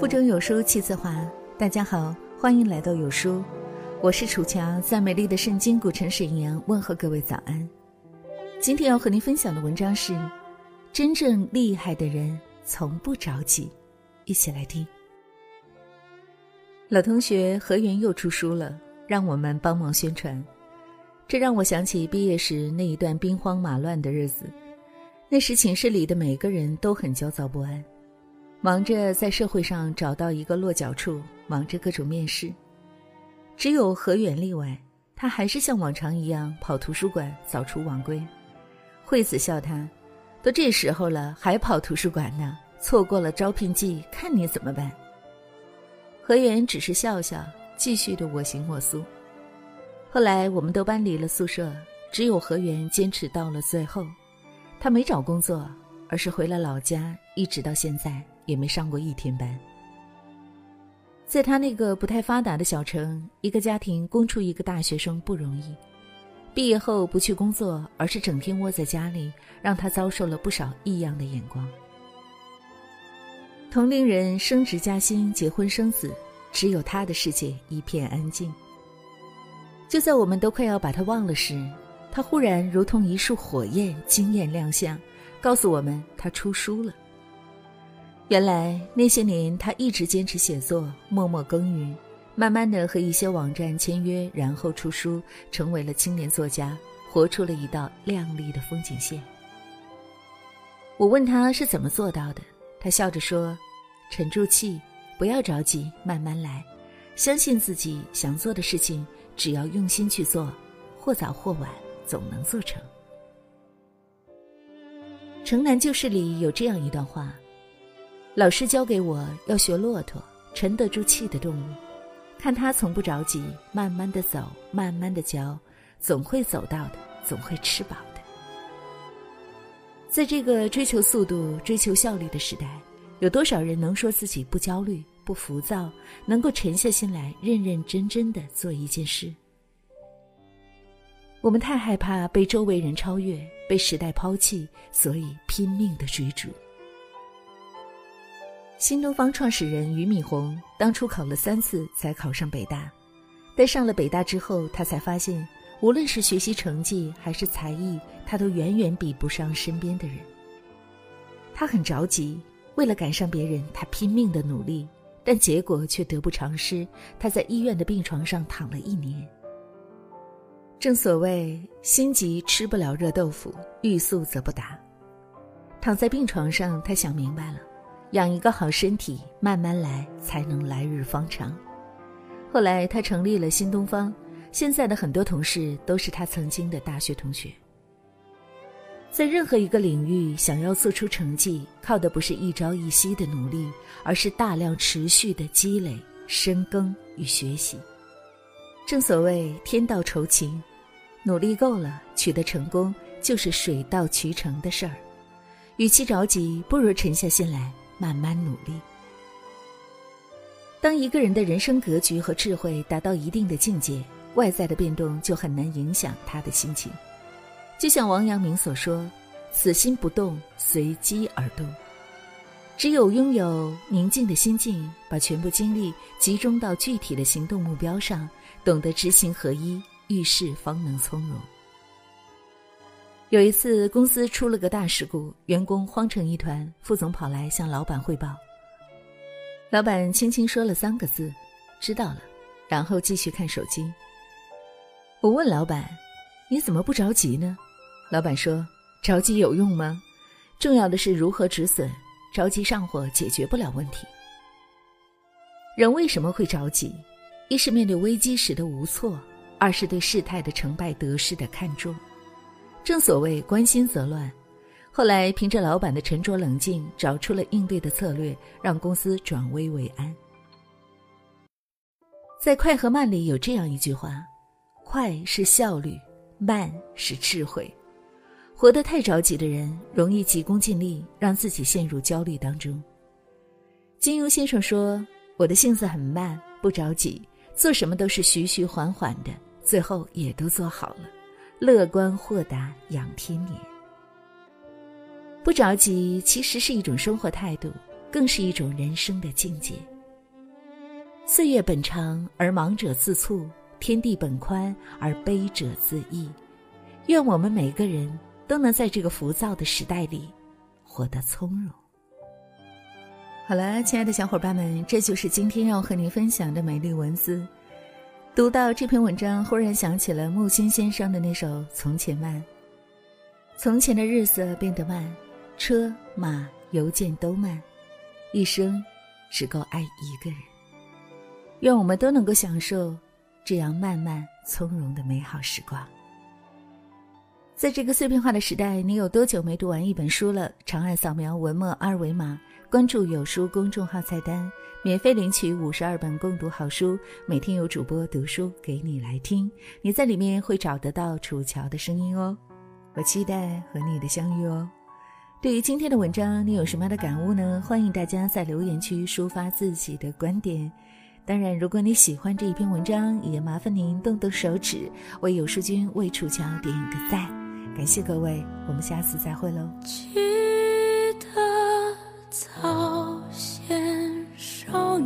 腹中有书气自华。大家好，欢迎来到有书，我是楚乔，在美丽的圣经古城沈阳问候各位早安。今天要和您分享的文章是：真正厉害的人从不着急。一起来听。老同学何源又出书了，让我们帮忙宣传。这让我想起毕业时那一段兵荒马乱的日子。那时寝室里的每个人都很焦躁不安。忙着在社会上找到一个落脚处，忙着各种面试，只有何远例外，他还是像往常一样跑图书馆，早出晚归。惠子笑他：“都这时候了，还跑图书馆呢？错过了招聘季，看你怎么办？”何远只是笑笑，继续的我行我素。后来我们都搬离了宿舍，只有何源坚持到了最后。他没找工作，而是回了老家，一直到现在。也没上过一天班。在他那个不太发达的小城，一个家庭供出一个大学生不容易。毕业后不去工作，而是整天窝在家里，让他遭受了不少异样的眼光。同龄人升职加薪、结婚生子，只有他的世界一片安静。就在我们都快要把他忘了时，他忽然如同一束火焰惊艳亮相，告诉我们他出书了。原来那些年，他一直坚持写作，默默耕耘，慢慢的和一些网站签约，然后出书，成为了青年作家，活出了一道亮丽的风景线。我问他是怎么做到的，他笑着说：“沉住气，不要着急，慢慢来，相信自己想做的事情，只要用心去做，或早或晚，总能做成。”《城南旧事》里有这样一段话。老师教给我要学骆驼，沉得住气的动物，看它从不着急，慢慢的走，慢慢的嚼，总会走到的，总会吃饱的。在这个追求速度、追求效率的时代，有多少人能说自己不焦虑、不浮躁，能够沉下心来，认认真真的做一件事？我们太害怕被周围人超越，被时代抛弃，所以拼命的追逐。新东方创始人俞敏洪当初考了三次才考上北大，但上了北大之后，他才发现，无论是学习成绩还是才艺，他都远远比不上身边的人。他很着急，为了赶上别人，他拼命的努力，但结果却得不偿失。他在医院的病床上躺了一年。正所谓心急吃不了热豆腐，欲速则不达。躺在病床上，他想明白了。养一个好身体，慢慢来，才能来日方长。后来，他成立了新东方，现在的很多同事都是他曾经的大学同学。在任何一个领域，想要做出成绩，靠的不是一朝一夕的努力，而是大量持续的积累、深耕与学习。正所谓天道酬勤，努力够了，取得成功就是水到渠成的事儿。与其着急，不如沉下心来。慢慢努力。当一个人的人生格局和智慧达到一定的境界，外在的变动就很难影响他的心情。就像王阳明所说：“此心不动，随机而动。”只有拥有宁静的心境，把全部精力集中到具体的行动目标上，懂得知行合一，遇事方能从容。有一次，公司出了个大事故，员工慌成一团。副总跑来向老板汇报。老板轻轻说了三个字：“知道了。”然后继续看手机。我问老板：“你怎么不着急呢？”老板说：“着急有用吗？重要的是如何止损。着急上火解决不了问题。人为什么会着急？一是面对危机时的无措，二是对事态的成败得失的看重。”正所谓关心则乱，后来凭着老板的沉着冷静，找出了应对的策略，让公司转危为安。在《快和慢》里有这样一句话：“快是效率，慢是智慧。”活得太着急的人，容易急功近利，让自己陷入焦虑当中。金庸先生说：“我的性子很慢，不着急，做什么都是徐徐缓缓的，最后也都做好了。”乐观豁达养天年，不着急其实是一种生活态度。更是一种人生的境界。岁月本长而忙者自促，天地本宽而悲者自抑。愿我们每个人都能在这个浮躁的时代里，活得从容。好了，亲爱的小伙伴们，这就是今天要和您分享的美丽文字。读到这篇文章，忽然想起了木心先生的那首《从前慢》。从前的日色变得慢，车马邮件都慢，一生只够爱一个人。愿我们都能够享受这样慢慢从容的美好时光。在这个碎片化的时代，你有多久没读完一本书了？长按扫描文末二维码，关注“有书”公众号菜单，免费领取五十二本共读好书，每天有主播读书给你来听。你在里面会找得到楚乔的声音哦。我期待和你的相遇哦。对于今天的文章，你有什么样的感悟呢？欢迎大家在留言区抒发自己的观点。当然，如果你喜欢这一篇文章，也麻烦您动动手指，为有书君、为楚乔点一个赞，感谢各位，我们下次再会喽。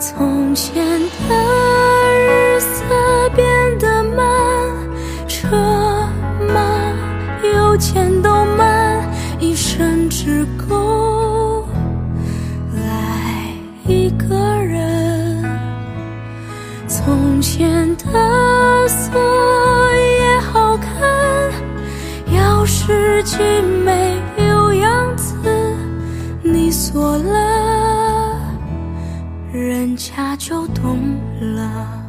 从前的日色变得慢，车马邮件都慢，一生只够爱一个人。从前的。色也好看，要是那就懂了。